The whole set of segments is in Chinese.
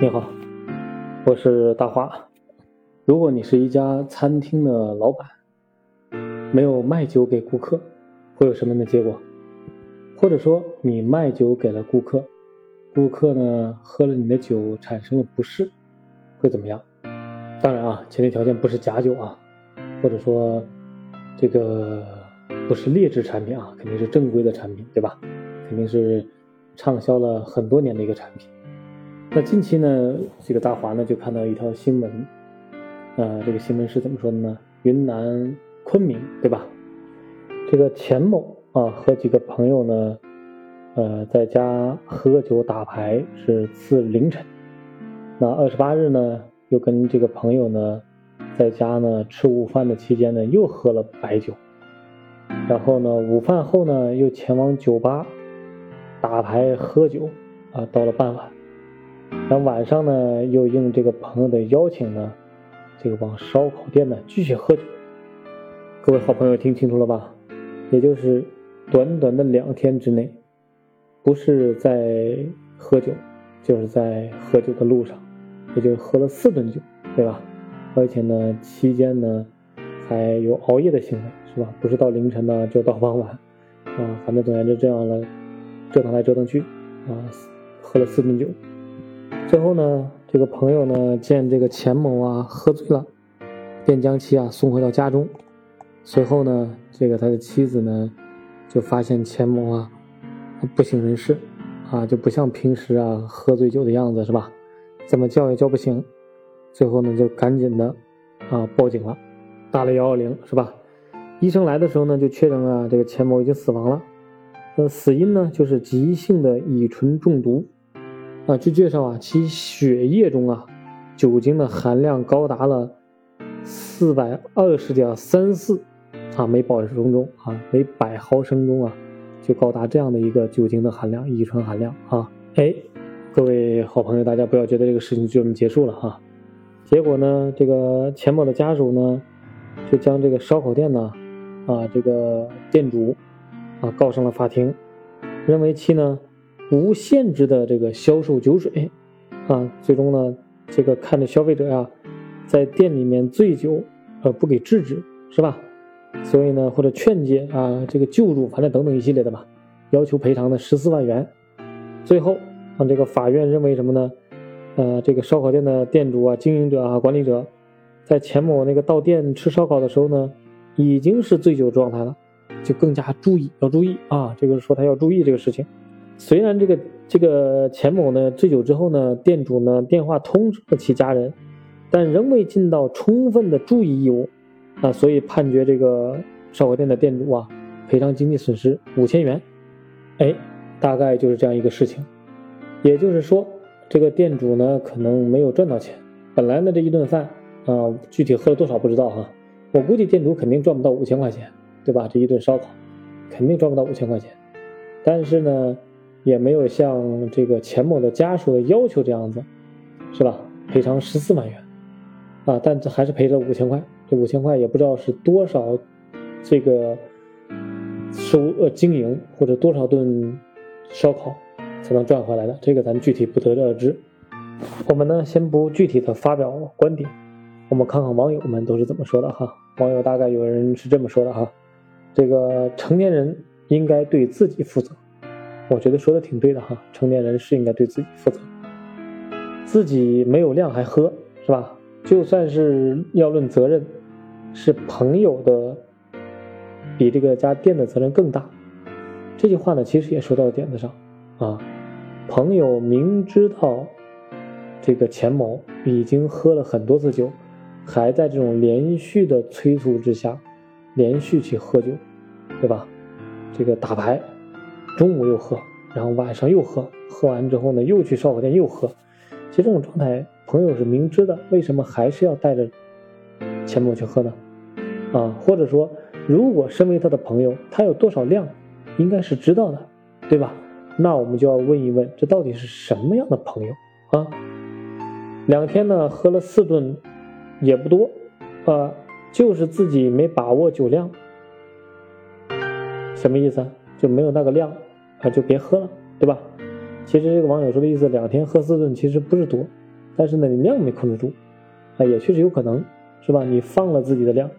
你好，我是大华。如果你是一家餐厅的老板，没有卖酒给顾客，会有什么样的结果？或者说你卖酒给了顾客，顾客呢喝了你的酒产生了不适，会怎么样？当然啊，前提条件不是假酒啊，或者说这个不是劣质产品啊，肯定是正规的产品，对吧？肯定是畅销了很多年的一个产品。那近期呢，这个大华呢就看到一条新闻，啊，这个新闻是怎么说的呢？云南昆明，对吧？这个钱某啊和几个朋友呢，呃，在家喝酒打牌是次凌晨。那二十八日呢，又跟这个朋友呢，在家呢吃午饭的期间呢，又喝了白酒。然后呢，午饭后呢，又前往酒吧打牌喝酒，啊，到了傍晚。那晚上呢，又应这个朋友的邀请呢，这个往烧烤店呢继续喝酒。各位好朋友听清楚了吧？也就是短短的两天之内，不是在喝酒，就是在喝酒的路上，也就喝了四顿酒，对吧？而且呢，期间呢还有熬夜的行为，是吧？不是到凌晨呢，就到傍晚，啊，反正总而言之这样了，折腾来折腾去，啊，喝了四顿酒。最后呢，这个朋友呢见这个钱某啊喝醉了，便将其啊送回到家中。随后呢，这个他的妻子呢就发现钱某啊不省人事，啊就不像平时啊喝醉酒的样子是吧？怎么叫也叫不醒。最后呢就赶紧的啊报警了，打了幺幺零是吧？医生来的时候呢就确认啊这个钱某已经死亡了，呃死因呢就是急性的乙醇中毒。啊，据介绍啊，其血液中啊，酒精的含量高达了四百二十点三四啊每保升中啊每百毫升中啊，就高达这样的一个酒精的含量，乙醇含量啊。哎，各位好朋友，大家不要觉得这个事情就这么结束了哈。结果呢，这个钱某的家属呢，就将这个烧烤店呢，啊这个店主啊告上了法庭，认为其呢。无限制的这个销售酒水，啊，最终呢，这个看着消费者呀，在店里面醉酒，呃，不给制止，是吧？所以呢，或者劝解啊，这个救助，反正等等一系列的吧，要求赔偿的十四万元。最后，啊，这个法院认为什么呢？呃，这个烧烤店的店主啊、经营者啊、管理者，在钱某那个到店吃烧烤的时候呢，已经是醉酒状态了，就更加注意，要注意啊，这个说他要注意这个事情。虽然这个这个钱某呢醉酒之后呢，店主呢电话通知了其家人，但仍未尽到充分的注意义务，啊，所以判决这个烧烤店的店主啊赔偿经济损失五千元，哎，大概就是这样一个事情。也就是说，这个店主呢可能没有赚到钱，本来呢这一顿饭啊具体喝了多少不知道哈，我估计店主肯定赚不到五千块钱，对吧？这一顿烧烤肯定赚不到五千块钱，但是呢。也没有像这个钱某的家属的要求这样子，是吧？赔偿十四万元，啊，但这还是赔了五千块。这五千块也不知道是多少，这个收呃经营或者多少顿烧烤才能赚回来的，这个咱具体不得而知。我们呢，先不具体的发表观点，我们看看网友们都是怎么说的哈。网友大概有人是这么说的哈，这个成年人应该对自己负责。我觉得说的挺对的哈，成年人是应该对自己负责，自己没有量还喝，是吧？就算是要论责任，是朋友的比这个家店的责任更大。这句话呢，其实也说到点子上啊。朋友明知道这个钱某已经喝了很多次酒，还在这种连续的催促之下，连续去喝酒，对吧？这个打牌。中午又喝，然后晚上又喝，喝完之后呢，又去烧烤店又喝。其实这种状态，朋友是明知的，为什么还是要带着钱某去喝呢？啊，或者说，如果身为他的朋友，他有多少量，应该是知道的，对吧？那我们就要问一问，这到底是什么样的朋友啊？两天呢，喝了四顿，也不多，啊，就是自己没把握酒量，什么意思？就没有那个量。啊，就别喝了，对吧？其实这个网友说的意思，两天喝四顿其实不是多但是呢，你量没控制住，啊，也确实有可能，是吧？你放了自己的量，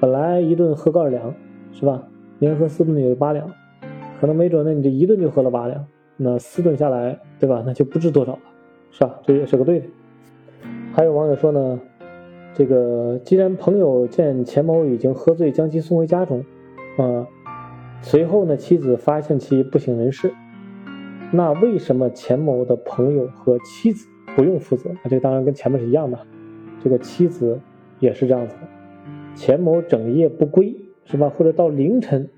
本来一顿喝个二两，是吧？连喝四顿有八两，可能没准呢，你这一顿就喝了八两，那四顿下来，对吧？那就不知多少了，是吧？这也是个对的。还有网友说呢，这个既然朋友见钱某已经喝醉，将其送回家中，啊，随后呢，妻子发现其不省人事，那为什么钱某的朋友和妻子？不用负责啊，这当然跟前面是一样的。这个妻子也是这样子的，钱某整夜不归，是吧？或者到凌晨，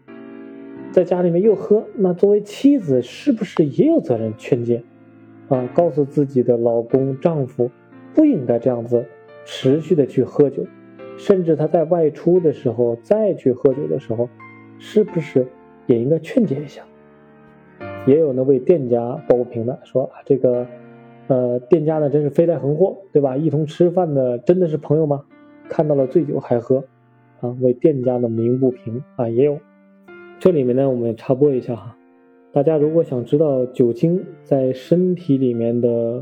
在家里面又喝，那作为妻子是不是也有责任劝诫啊？告诉自己的老公、丈夫不应该这样子持续的去喝酒，甚至他在外出的时候再去喝酒的时候，是不是也应该劝解一下？也有呢为店家抱不平的说啊，这个。呃，店家呢真是飞来横祸，对吧？一同吃饭的真的是朋友吗？看到了醉酒还喝，啊，为店家的鸣不平啊，也有。这里面呢，我们插播一下哈，大家如果想知道酒精在身体里面的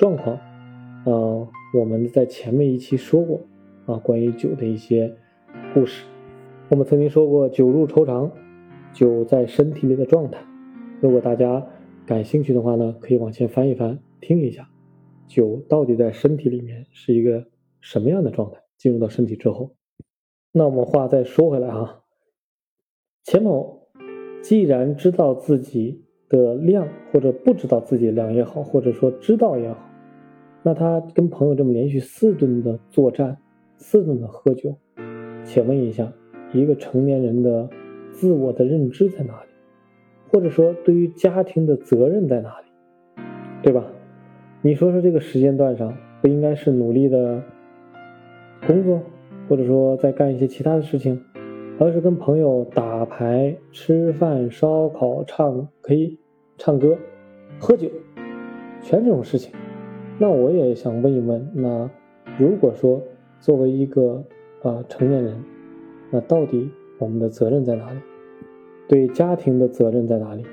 状况，呃，我们在前面一期说过啊，关于酒的一些故事。我们曾经说过酒入愁肠，酒在身体里的状态。如果大家感兴趣的话呢，可以往前翻一翻。听一下，酒到底在身体里面是一个什么样的状态？进入到身体之后，那我们话再说回来哈，钱某既然知道自己的量，或者不知道自己的量也好，或者说知道也好，那他跟朋友这么连续四顿的作战，四顿的喝酒，请问一下，一个成年人的自我的认知在哪里？或者说对于家庭的责任在哪里？对吧？你说说这个时间段上不应该是努力的工作，或者说在干一些其他的事情，而是跟朋友打牌、吃饭、烧烤、唱 K、唱歌、喝酒，全这种事情。那我也想问一问，那如果说作为一个呃成年人，那到底我们的责任在哪里？对家庭的责任在哪里？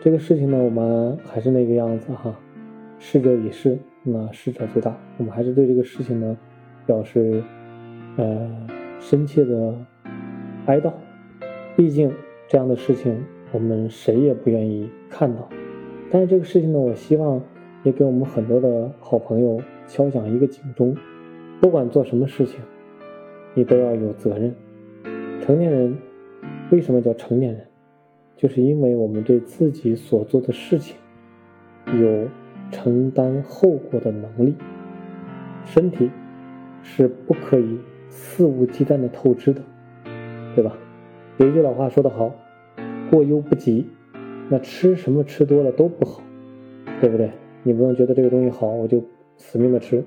这个事情呢，我们还是那个样子哈。逝者已逝，那逝者最大。我们还是对这个事情呢，表示呃深切的哀悼。毕竟这样的事情，我们谁也不愿意看到。但是这个事情呢，我希望也给我们很多的好朋友敲响一个警钟：不管做什么事情，你都要有责任。成年人为什么叫成年人？就是因为我们对自己所做的事情有。承担后果的能力，身体是不可以肆无忌惮的透支的，对吧？有一句老话说得好，过犹不及。那吃什么吃多了都不好，对不对？你不能觉得这个东西好，我就死命的吃，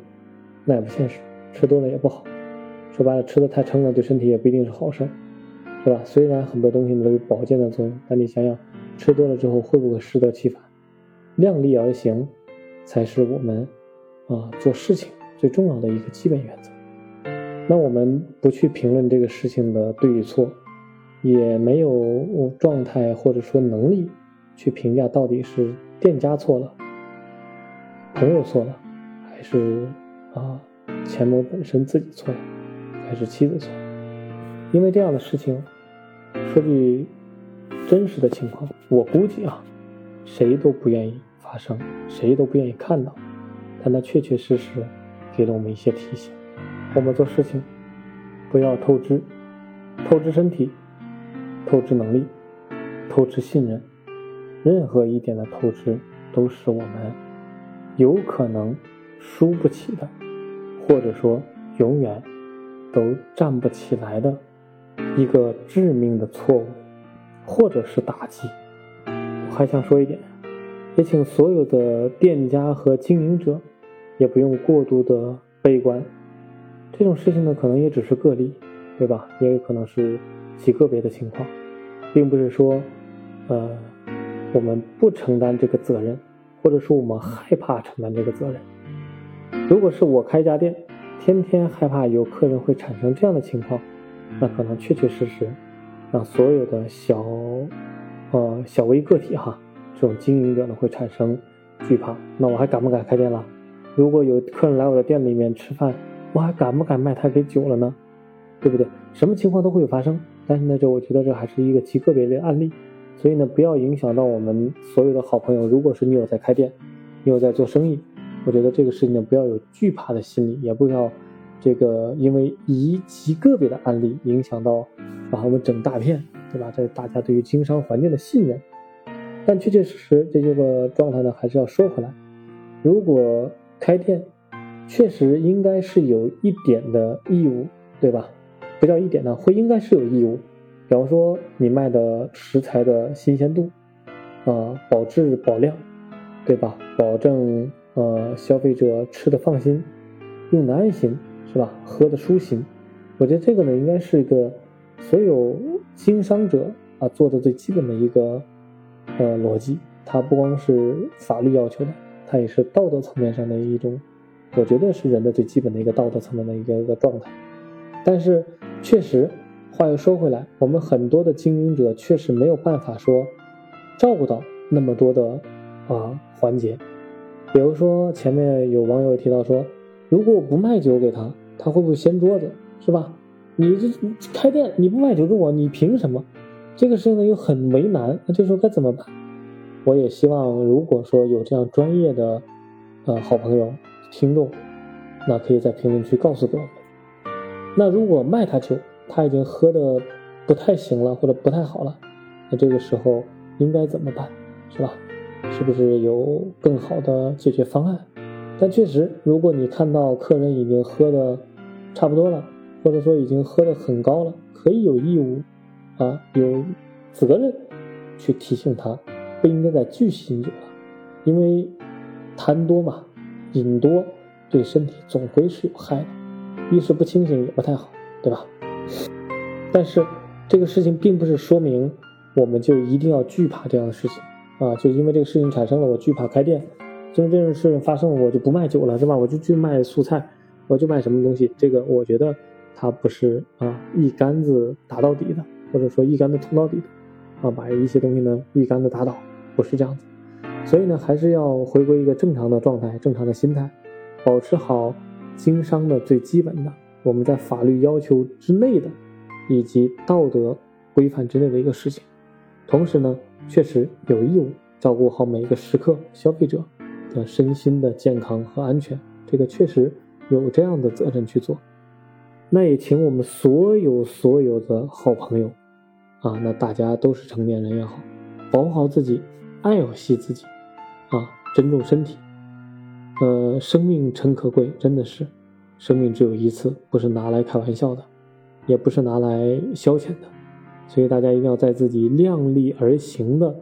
那也不现实。吃多了也不好，说白了，吃的太撑了，对身体也不一定是好事儿，对吧？虽然很多东西都有保健的作用，但你想想，吃多了之后会不会适得其反？量力而行。才是我们啊做事情最重要的一个基本原则。那我们不去评论这个事情的对与错，也没有状态或者说能力去评价到底是店家错了、朋友错了，还是啊钱某本身自己错了，还是妻子错了？因为这样的事情，说句真实的情况，我估计啊，谁都不愿意。发生，谁都不愿意看到，但它确确实实给了我们一些提醒。我们做事情不要透支，透支身体，透支能力，透支信任。任何一点的透支，都是我们有可能输不起的，或者说永远都站不起来的一个致命的错误，或者是打击。我还想说一点。也请所有的店家和经营者，也不用过度的悲观。这种事情呢，可能也只是个例，对吧？也有可能是极个别的情况，并不是说，呃，我们不承担这个责任，或者说我们害怕承担这个责任。如果是我开一家店，天天害怕有客人会产生这样的情况，那可能确确实实让所有的小，呃，小微个体哈。这种经营者呢会产生惧怕，那我还敢不敢开店了？如果有客人来我的店里面吃饭，我还敢不敢卖他给酒了呢？对不对？什么情况都会有发生。但是呢，这我觉得这还是一个极个别的案例，所以呢，不要影响到我们所有的好朋友。如果是你有在开店，你有在做生意，我觉得这个事情呢，不要有惧怕的心理，也不要这个因为一极个别的案例影响到把我们整大片，对吧？这大家对于经商环境的信任。但确确实实，这些个状态呢，还是要说回来。如果开店，确实应该是有一点的义务，对吧？不叫一点呢，会应该是有义务。比方说，你卖的食材的新鲜度，啊，保质保量，对吧？保证呃消费者吃的放心，用的安心，是吧？喝的舒心。我觉得这个呢，应该是一个所有经商者啊做的最基本的一个呃逻辑。它不光是法律要求的，它也是道德层面上的一种，我觉得是人的最基本的一个道德层面的一个一个状态。但是。确实，话又说回来，我们很多的经营者确实没有办法说照顾到那么多的啊环节。比如说前面有网友提到说，如果我不卖酒给他，他会不会掀桌子，是吧？你这开店你不卖酒给我，你凭什么？这个事情呢又很为难，那这时候该怎么办？我也希望如果说有这样专业的呃好朋友听众，那可以在评论区告诉给我们。那如果卖他酒，他已经喝的不太行了，或者不太好了，那这个时候应该怎么办，是吧？是不是有更好的解决方案？但确实，如果你看到客人已经喝的差不多了，或者说已经喝的很高了，可以有义务啊，有责任去提醒他，不应该再继续饮酒了，因为贪多嘛，饮多对身体总归是有害的。意识不清醒也不太好，对吧？但是这个事情并不是说明我们就一定要惧怕这样的事情啊！就因为这个事情产生了，我惧怕开店；因为这种事情发生，我就不卖酒了，是吧？我就去卖素菜，我就卖什么东西？这个我觉得它不是啊一竿子打到底的，或者说一竿子捅到底的啊，把一些东西呢一竿子打倒，不是这样子。所以呢，还是要回归一个正常的状态、正常的心态，保持好。经商的最基本的，我们在法律要求之内的，以及道德规范之内的一个事情。同时呢，确实有义务照顾好每一个食客、消费者的身心的健康和安全。这个确实有这样的责任去做。那也请我们所有所有的好朋友，啊，那大家都是成年人也好，保护好自己，爱惜自己，啊，珍重身体。呃，生命诚可贵，真的是，生命只有一次，不是拿来开玩笑的，也不是拿来消遣的，所以大家一定要在自己量力而行的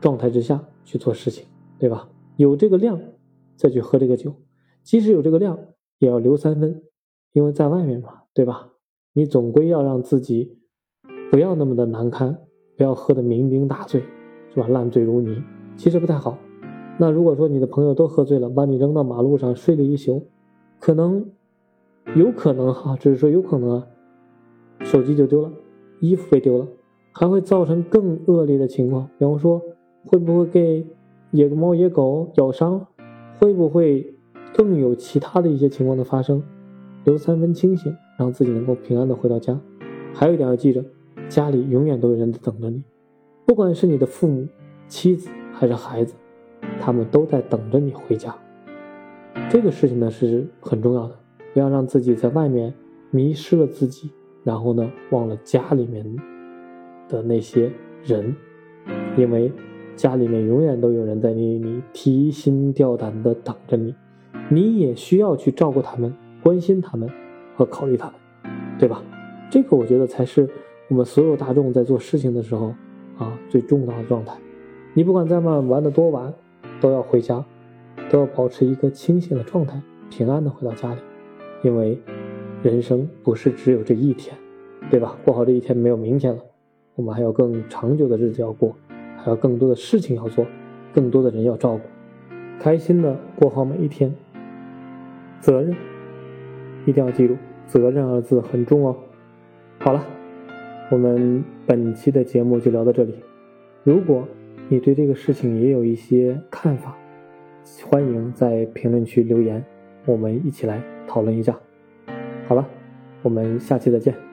状态之下去做事情，对吧？有这个量再去喝这个酒，即使有这个量，也要留三分，因为在外面嘛，对吧？你总归要让自己不要那么的难堪，不要喝得酩酊大醉，是吧？烂醉如泥，其实不太好。那如果说你的朋友都喝醉了，把你扔到马路上睡了一宿，可能，有可能哈，只是说有可能啊，手机就丢了，衣服被丢了，还会造成更恶劣的情况，比方说会不会给野猫野狗咬伤，会不会更有其他的一些情况的发生？留三分清醒，让自己能够平安的回到家。还有一点要记着，家里永远都有人在等着你，不管是你的父母、妻子还是孩子。他们都在等着你回家，这个事情呢是很重要的，不要让自己在外面迷失了自己，然后呢忘了家里面的那些人，因为家里面永远都有人在你你提心吊胆的等着你，你也需要去照顾他们、关心他们和考虑他们，对吧？这个我觉得才是我们所有大众在做事情的时候啊最重要的状态。你不管在外玩的多晚。都要回家，都要保持一个清醒的状态，平安的回到家里，因为人生不是只有这一天，对吧？过好这一天没有明天了，我们还有更长久的日子要过，还有更多的事情要做，更多的人要照顾，开心的过好每一天。责任一定要记住，责任二字很重哦。好了，我们本期的节目就聊到这里，如果。你对这个事情也有一些看法，欢迎在评论区留言，我们一起来讨论一下。好了，我们下期再见。